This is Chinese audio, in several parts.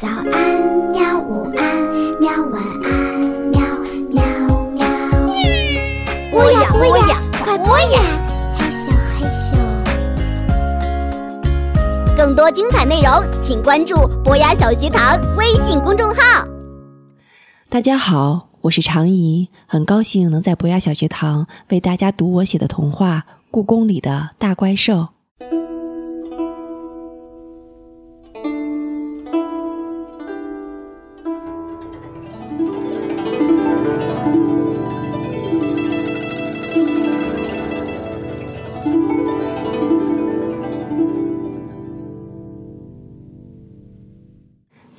早安，喵！午安，喵！晚安，喵喵喵。播呀播呀，快播呀！嘿咻嘿咻。更多精彩内容，请关注博雅小学堂微信公众号。大家好，我是常怡，很高兴能在博雅小学堂为大家读我写的童话《故宫里的大怪兽》。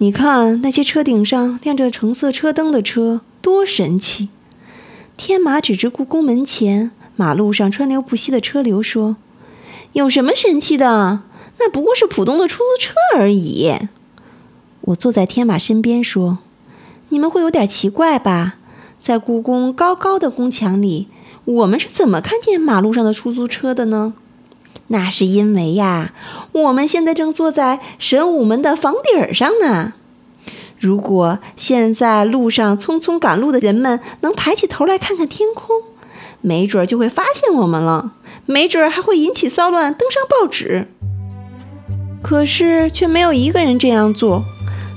你看那些车顶上亮着橙色车灯的车，多神气！天马指着故宫门前马路上川流不息的车流说：“有什么神气的？那不过是普通的出租车而已。”我坐在天马身边说：“你们会有点奇怪吧？在故宫高高的宫墙里，我们是怎么看见马路上的出租车的呢？那是因为呀，我们现在正坐在神武门的房顶上呢。如果现在路上匆匆赶路的人们能抬起头来看看天空，没准就会发现我们了，没准还会引起骚乱，登上报纸。可是却没有一个人这样做，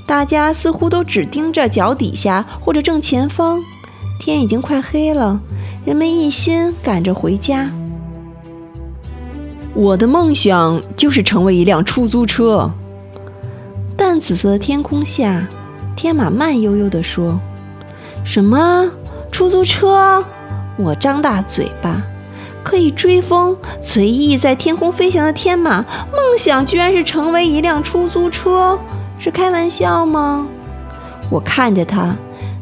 大家似乎都只盯着脚底下或者正前方。天已经快黑了，人们一心赶着回家。我的梦想就是成为一辆出租车。淡紫色的天空下，天马慢悠悠地说：“什么出租车？”我张大嘴巴，可以追风、随意在天空飞翔的天马，梦想居然是成为一辆出租车，是开玩笑吗？我看着它，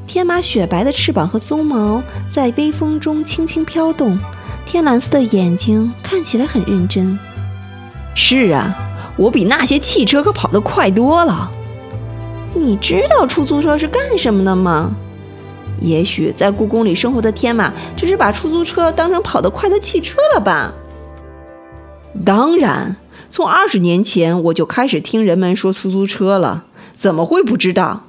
天马雪白的翅膀和鬃毛在微风中轻轻飘动，天蓝色的眼睛看起来很认真。是啊，我比那些汽车可跑得快多了。你知道出租车是干什么的吗？也许在故宫里生活的天马只是把出租车当成跑得快的汽车了吧？当然，从二十年前我就开始听人们说出租车了，怎么会不知道？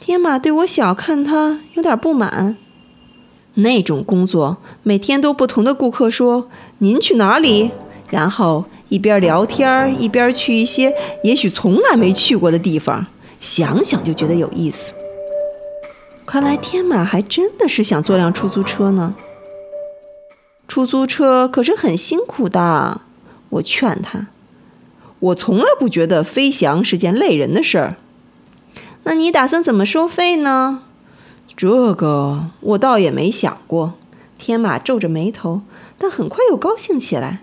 天马对我小看他有点不满。那种工作，每天都不同的顾客说：“您去哪里？”然后一边聊天一边去一些也许从来没去过的地方。想想就觉得有意思。看来天马还真的是想坐辆出租车呢。出租车可是很辛苦的，我劝他。我从来不觉得飞翔是件累人的事儿。那你打算怎么收费呢？这个我倒也没想过。天马皱着眉头，但很快又高兴起来。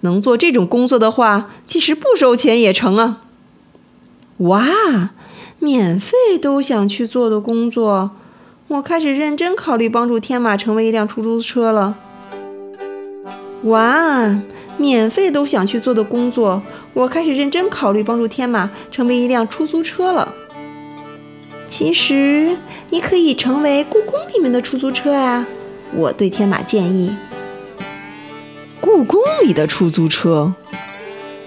能做这种工作的话，即使不收钱也成啊。哇，免费都想去做的工作，我开始认真考虑帮助天马成为一辆出租车了。哇，免费都想去做的工作，我开始认真考虑帮助天马成为一辆出租车了。其实你可以成为故宫里面的出租车啊，我对天马建议。故宫里的出租车，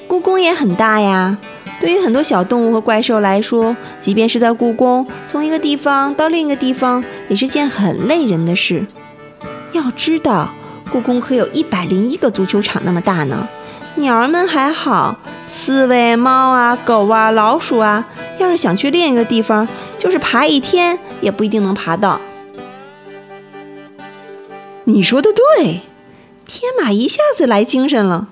故宫也很大呀。对于很多小动物和怪兽来说，即便是在故宫，从一个地方到另一个地方也是件很累人的事。要知道，故宫可有一百零一个足球场那么大呢。鸟儿们还好，刺猬、猫啊、狗啊、老鼠啊，要是想去另一个地方，就是爬一天也不一定能爬到。你说的对，天马一下子来精神了。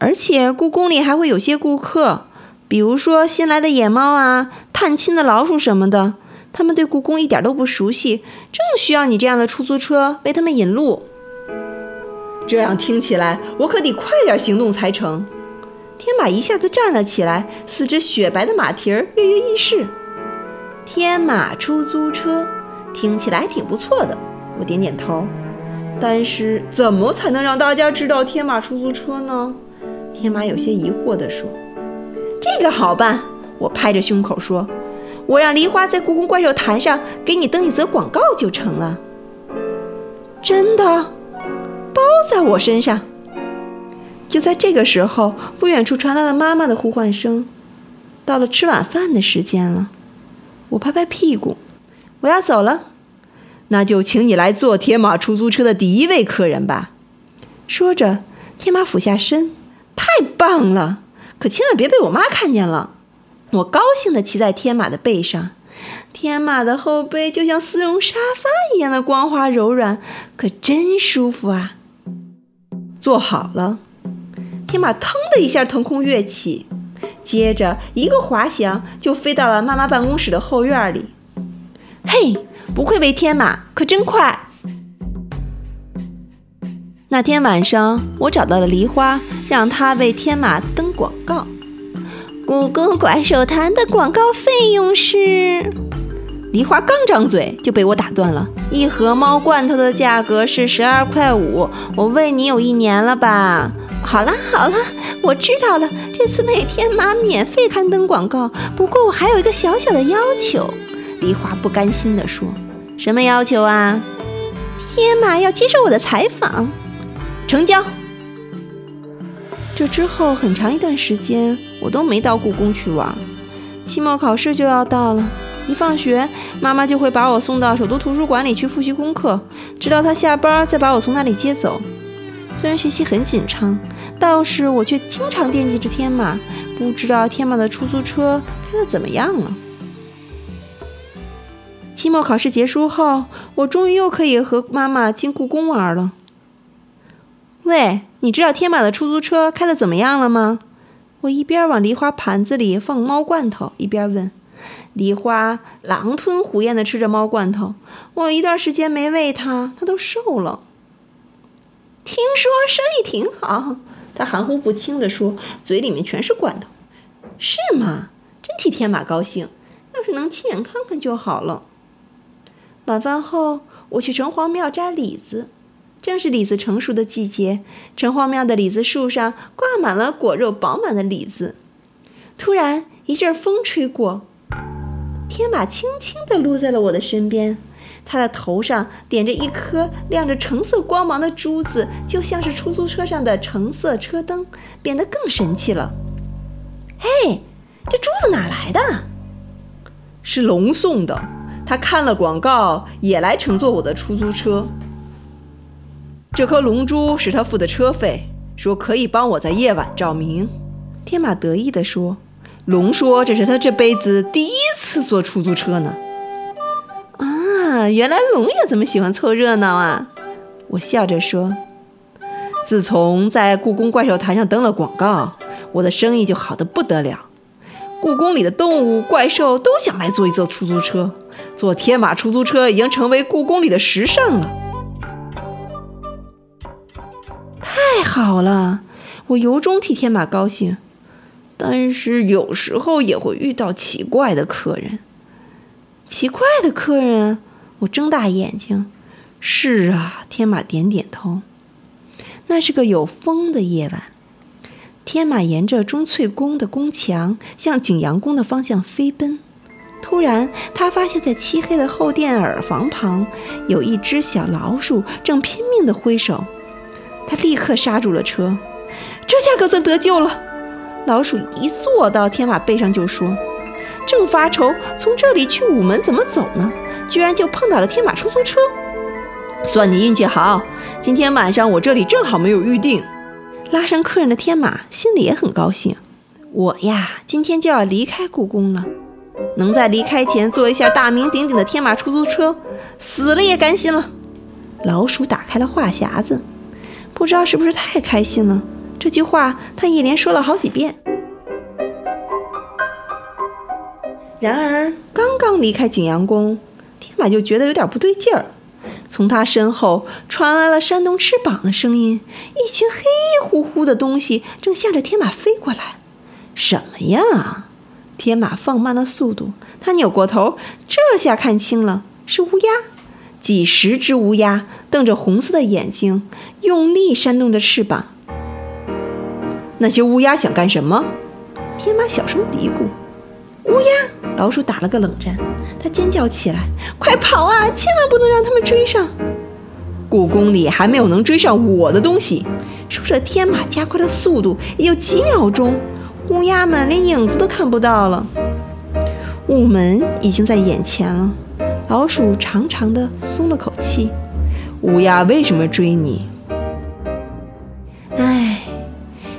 而且故宫里还会有些顾客。比如说新来的野猫啊，探亲的老鼠什么的，他们对故宫一点都不熟悉，正需要你这样的出租车为他们引路。这样听起来，我可得快点行动才成。天马一下子站了起来，四只雪白的马蹄儿跃跃欲试。天马出租车听起来还挺不错的，我点点头。但是怎么才能让大家知道天马出租车呢？天马有些疑惑地说。这个好办，我拍着胸口说：“我让梨花在故宫怪兽坛上给你登一则广告就成了。”真的，包在我身上。就在这个时候，不远处传来了妈妈的呼唤声：“到了吃晚饭的时间了。我拍拍屁股，我要走了。那就请你来坐天马出租车的第一位客人吧。说着，天马俯下身，太棒了！可千万别被我妈看见了。我高兴地骑在天马的背上，天马的后背就像丝绒沙发一样的光滑柔软，可真舒服啊！坐好了，天马腾的一下腾空跃起，接着一个滑翔就飞到了妈妈办公室的后院里。嘿，不愧为天马，可真快！那天晚上，我找到了梨花，让她为天马登广告。故宫怪兽谈的广告费用是……梨花刚张嘴就被我打断了。一盒猫罐头的价格是十二块五，我喂你有一年了吧？好了好了，我知道了。这次为天马免费刊登广告，不过我还有一个小小的要求。梨花不甘心地说：“什么要求啊？天马要接受我的采访。”成交。这之后很长一段时间，我都没到故宫去玩。期末考试就要到了，一放学，妈妈就会把我送到首都图书馆里去复习功课，直到她下班再把我从那里接走。虽然学习很紧张，倒是我却经常惦记着天马，不知道天马的出租车开得怎么样了。期末考试结束后，我终于又可以和妈妈进故宫玩了。喂，你知道天马的出租车开的怎么样了吗？我一边往梨花盘子里放猫罐头，一边问。梨花狼吞虎咽地吃着猫罐头，我一段时间没喂它，它都瘦了。听说生意挺好，他含糊不清地说，嘴里面全是罐头。是吗？真替天马高兴，要是能亲眼看看就好了。晚饭后，我去城隍庙摘李子。正是李子成熟的季节，城隍庙的李子树上挂满了果肉饱满的李子。突然一阵风吹过，天马轻轻地落在了我的身边，它的头上点着一颗亮着橙色光芒的珠子，就像是出租车上的橙色车灯，变得更神气了。嘿，这珠子哪来的？是龙送的，他看了广告，也来乘坐我的出租车。这颗龙珠是他付的车费，说可以帮我在夜晚照明。天马得意地说：“龙说这是他这辈子第一次坐出租车呢。”原来龙也这么喜欢凑热闹啊！我笑着说：“自从在故宫怪兽台上登了广告，我的生意就好的不得了。故宫里的动物、怪兽都想来坐一坐出租车，坐天马出租车已经成为故宫里的时尚了。”太好了，我由衷替天马高兴，但是有时候也会遇到奇怪的客人。奇怪的客人，我睁大眼睛。是啊，天马点点头。那是个有风的夜晚，天马沿着钟粹宫的宫墙向景阳宫的方向飞奔。突然，他发现，在漆黑的后殿耳房旁，有一只小老鼠正拼命地挥手。他立刻刹住了车，这下可算得救了。老鼠一坐到天马背上就说：“正发愁从这里去午门怎么走呢，居然就碰到了天马出租车。算你运气好，今天晚上我这里正好没有预定。”拉上客人的天马心里也很高兴。我呀，今天就要离开故宫了，能在离开前坐一下大名鼎鼎的天马出租车，死了也甘心了。老鼠打开了话匣子。不知道是不是太开心了，这句话他一连说了好几遍。然而，刚刚离开景阳宫，天马就觉得有点不对劲儿。从他身后传来了扇动翅膀的声音，一群黑乎乎的东西正向着天马飞过来。什么呀？天马放慢了速度，他扭过头，这下看清了，是乌鸦。几十只乌鸦瞪着红色的眼睛，用力扇动着翅膀。那些乌鸦想干什么？天马小声嘀咕。乌鸦！老鼠打了个冷战，它尖叫起来：“快跑啊！千万不能让他们追上！故宫里还没有能追上我的东西。”说着，天马加快了速度，也就几秒钟，乌鸦们连影子都看不到了。雾门已经在眼前了，老鼠长长的松了口气。乌鸦为什么追你？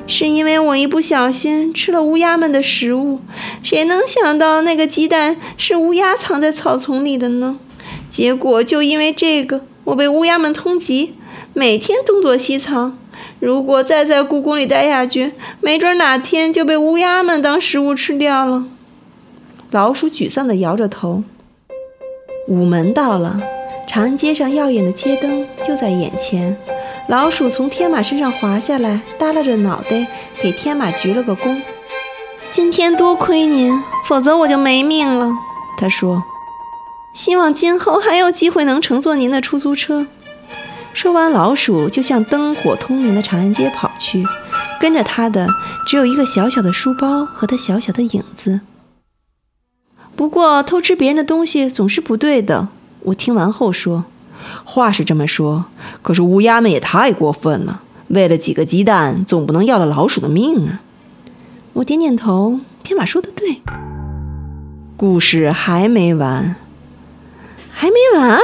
是因为我一不小心吃了乌鸦们的食物。谁能想到那个鸡蛋是乌鸦藏在草丛里的呢？结果就因为这个，我被乌鸦们通缉，每天东躲西藏。如果再在故宫里待下去，没准哪天就被乌鸦们当食物吃掉了。老鼠沮丧地摇着头。午门到了，长安街上耀眼的街灯就在眼前。老鼠从天马身上滑下来，耷拉着脑袋给天马鞠了个躬。今天多亏您，否则我就没命了。他说：“希望今后还有机会能乘坐您的出租车。”说完，老鼠就向灯火通明的长安街跑去，跟着他的只有一个小小的书包和他小小的影子。不过，偷吃别人的东西总是不对的。我听完后说：“话是这么说，可是乌鸦们也太过分了，为了几个鸡蛋，总不能要了老鼠的命啊！”我点点头。天马说的对。故事还没完。还没完？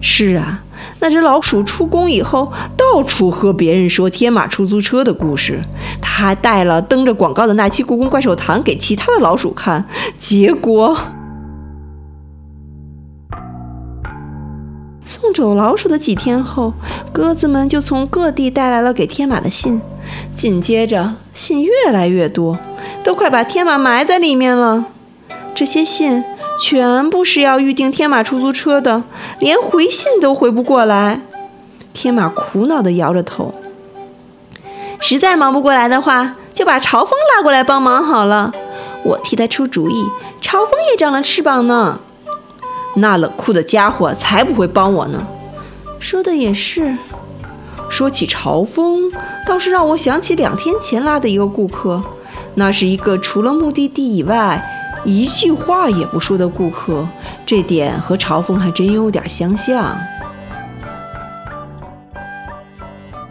是啊。那只老鼠出宫以后，到处和别人说天马出租车的故事。他还带了登着广告的那期《故宫怪兽堂》给其他的老鼠看。结果，送走老鼠的几天后，鸽子们就从各地带来了给天马的信。紧接着，信越来越多，都快把天马埋在里面了。这些信。全部是要预订天马出租车的，连回信都回不过来。天马苦恼地摇着头。实在忙不过来的话，就把朝风拉过来帮忙好了。我替他出主意，朝风也长了翅膀呢。那冷酷的家伙才不会帮我呢。说的也是。说起朝风，倒是让我想起两天前拉的一个顾客。那是一个除了目的地以外。一句话也不说的顾客，这点和朝风还真有点相像。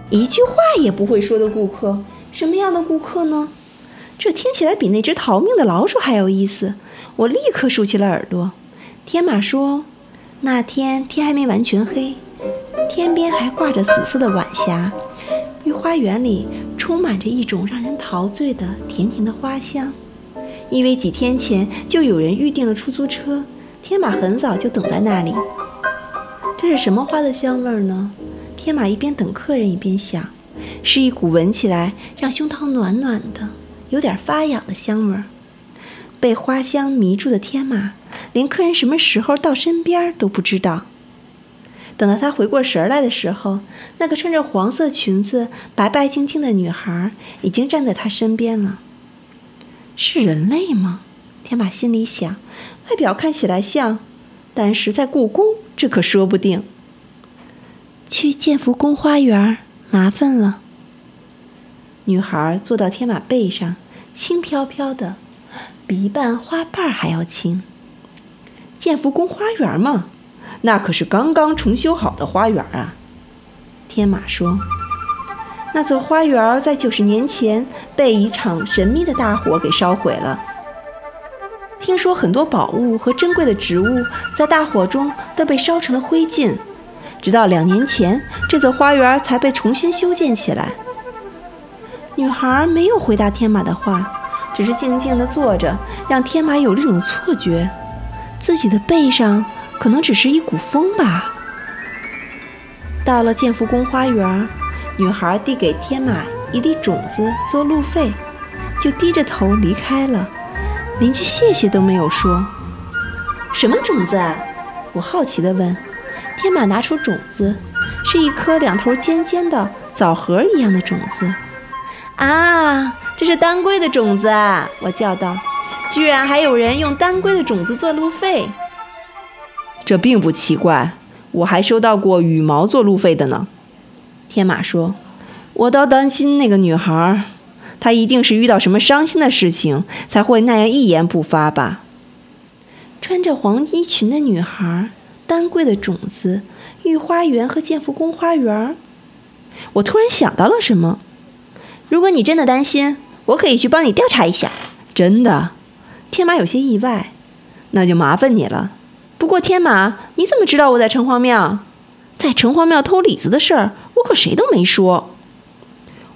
一句话也不会说的顾客，什么样的顾客呢？这听起来比那只逃命的老鼠还有意思。我立刻竖起了耳朵。天马说：“那天天还没完全黑，天边还挂着紫色的晚霞，御花园里充满着一种让人陶醉的甜甜的花香。”因为几天前就有人预定了出租车，天马很早就等在那里。这是什么花的香味呢？天马一边等客人一边想，是一股闻起来让胸膛暖暖的、有点发痒的香味儿。被花香迷住的天马，连客人什么时候到身边都不知道。等到他回过神来的时候，那个穿着黄色裙子、白白净净的女孩已经站在他身边了。是人类吗？天马心里想，外表看起来像，但是在故宫，这可说不定。去建福宫花园，麻烦了。女孩坐到天马背上，轻飘飘的，比一瓣花瓣还要轻。建福宫花园嘛，那可是刚刚重修好的花园啊。天马说。那座花园在九十年前被一场神秘的大火给烧毁了。听说很多宝物和珍贵的植物在大火中都被烧成了灰烬，直到两年前，这座花园才被重新修建起来。女孩没有回答天马的话，只是静静地坐着，让天马有了一种错觉，自己的背上可能只是一股风吧。到了建福宫花园。女孩递给天马一粒种子做路费，就低着头离开了，连句谢谢都没有说。什么种子啊？我好奇地问。天马拿出种子，是一颗两头尖尖的枣核一样的种子。啊，这是丹龟的种子啊！我叫道。居然还有人用丹龟的种子做路费，这并不奇怪，我还收到过羽毛做路费的呢。天马说：“我倒担心那个女孩，她一定是遇到什么伤心的事情，才会那样一言不发吧。”穿着黄衣裙的女孩，丹桂的种子，御花园和建福宫花园。我突然想到了什么。如果你真的担心，我可以去帮你调查一下。真的？天马有些意外。那就麻烦你了。不过天马，你怎么知道我在城隍庙？在城隍庙偷李子的事儿，我可谁都没说。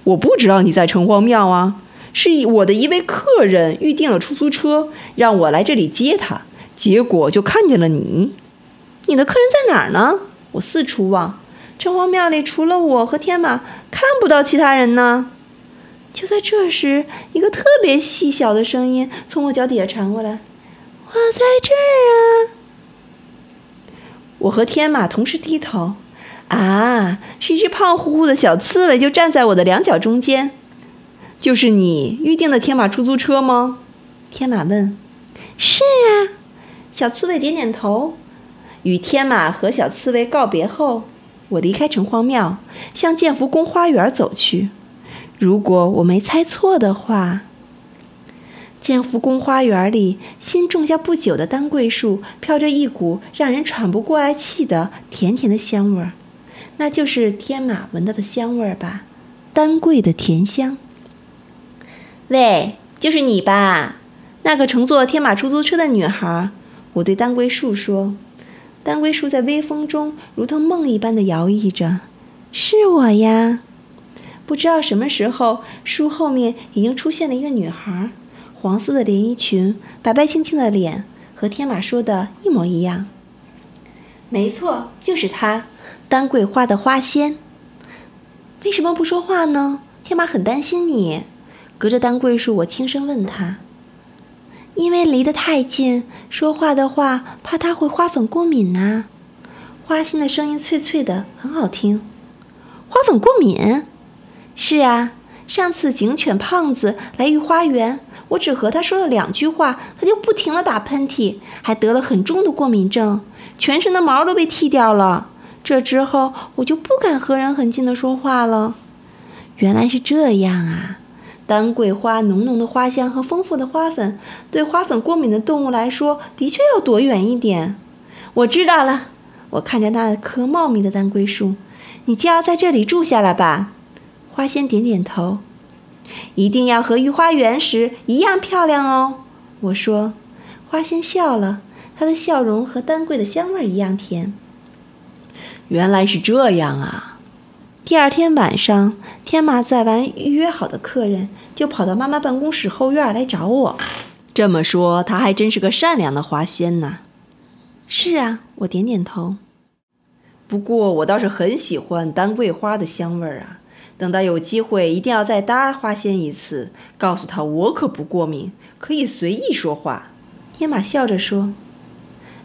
我不知道你在城隍庙啊，是我的一位客人预定了出租车，让我来这里接他，结果就看见了你。你的客人在哪儿呢？我四处望，城隍庙里除了我和天马，看不到其他人呢。就在这时，一个特别细小的声音从我脚底下传过来：“我在这儿啊！”我和天马同时低头，啊，是一只胖乎乎的小刺猬，就站在我的两脚中间。就是你预定的天马出租车吗？天马问。是啊，小刺猬点点头。与天马和小刺猬告别后，我离开城隍庙，向建福宫花园走去。如果我没猜错的话，建福宫花园里新种下不久的丹桂树，飘着一股让人喘不过来气的甜甜的香味儿，那就是天马闻到的香味儿吧？丹桂的甜香。喂，就是你吧？那个乘坐天马出租车的女孩。我对丹桂树说。丹桂树在微风中如同梦一般的摇曳着，是我呀。不知道什么时候，树后面已经出现了一个女孩，黄色的连衣裙，白白净净的脸，和天马说的一模一样。没错，就是她，丹桂花的花仙。为什么不说话呢？天马很担心你。隔着丹桂树，我轻声问他。因为离得太近，说话的话怕他会花粉过敏呐。花心的声音脆脆的，很好听。花粉过敏？是啊，上次警犬胖子来御花园，我只和他说了两句话，他就不停的打喷嚏，还得了很重的过敏症，全身的毛都被剃掉了。这之后，我就不敢和人很近的说话了。原来是这样啊。丹桂花浓浓的花香和丰富的花粉，对花粉过敏的动物来说，的确要躲远一点。我知道了。我看着那棵茂密的丹桂树，你就要在这里住下来吧。花仙点点头。一定要和御花园时一样漂亮哦。我说。花仙笑了，她的笑容和丹桂的香味一样甜。原来是这样啊。第二天晚上，天马载完预约好的客人，就跑到妈妈办公室后院来找我。这么说，他还真是个善良的花仙呢。是啊，我点点头。不过我倒是很喜欢丹桂花的香味儿啊。等到有机会，一定要再搭花仙一次，告诉他我可不过敏，可以随意说话。天马笑着说：“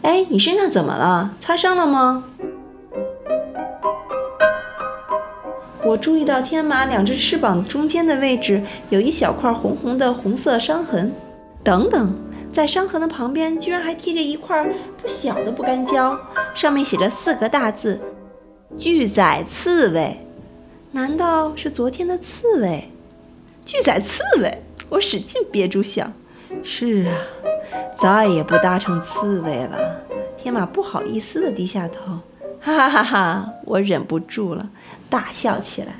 哎，你身上怎么了？擦伤了吗？”我注意到天马两只翅膀中间的位置有一小块红红的红色伤痕，等等，在伤痕的旁边居然还贴着一块不小的不干胶，上面写着四个大字：“巨仔刺猬。”难道是昨天的刺猬？巨仔刺猬！我使劲憋住笑。是啊，再也不搭乘刺猬了。天马不好意思地低下头。哈哈哈哈！我忍不住了，大笑起来。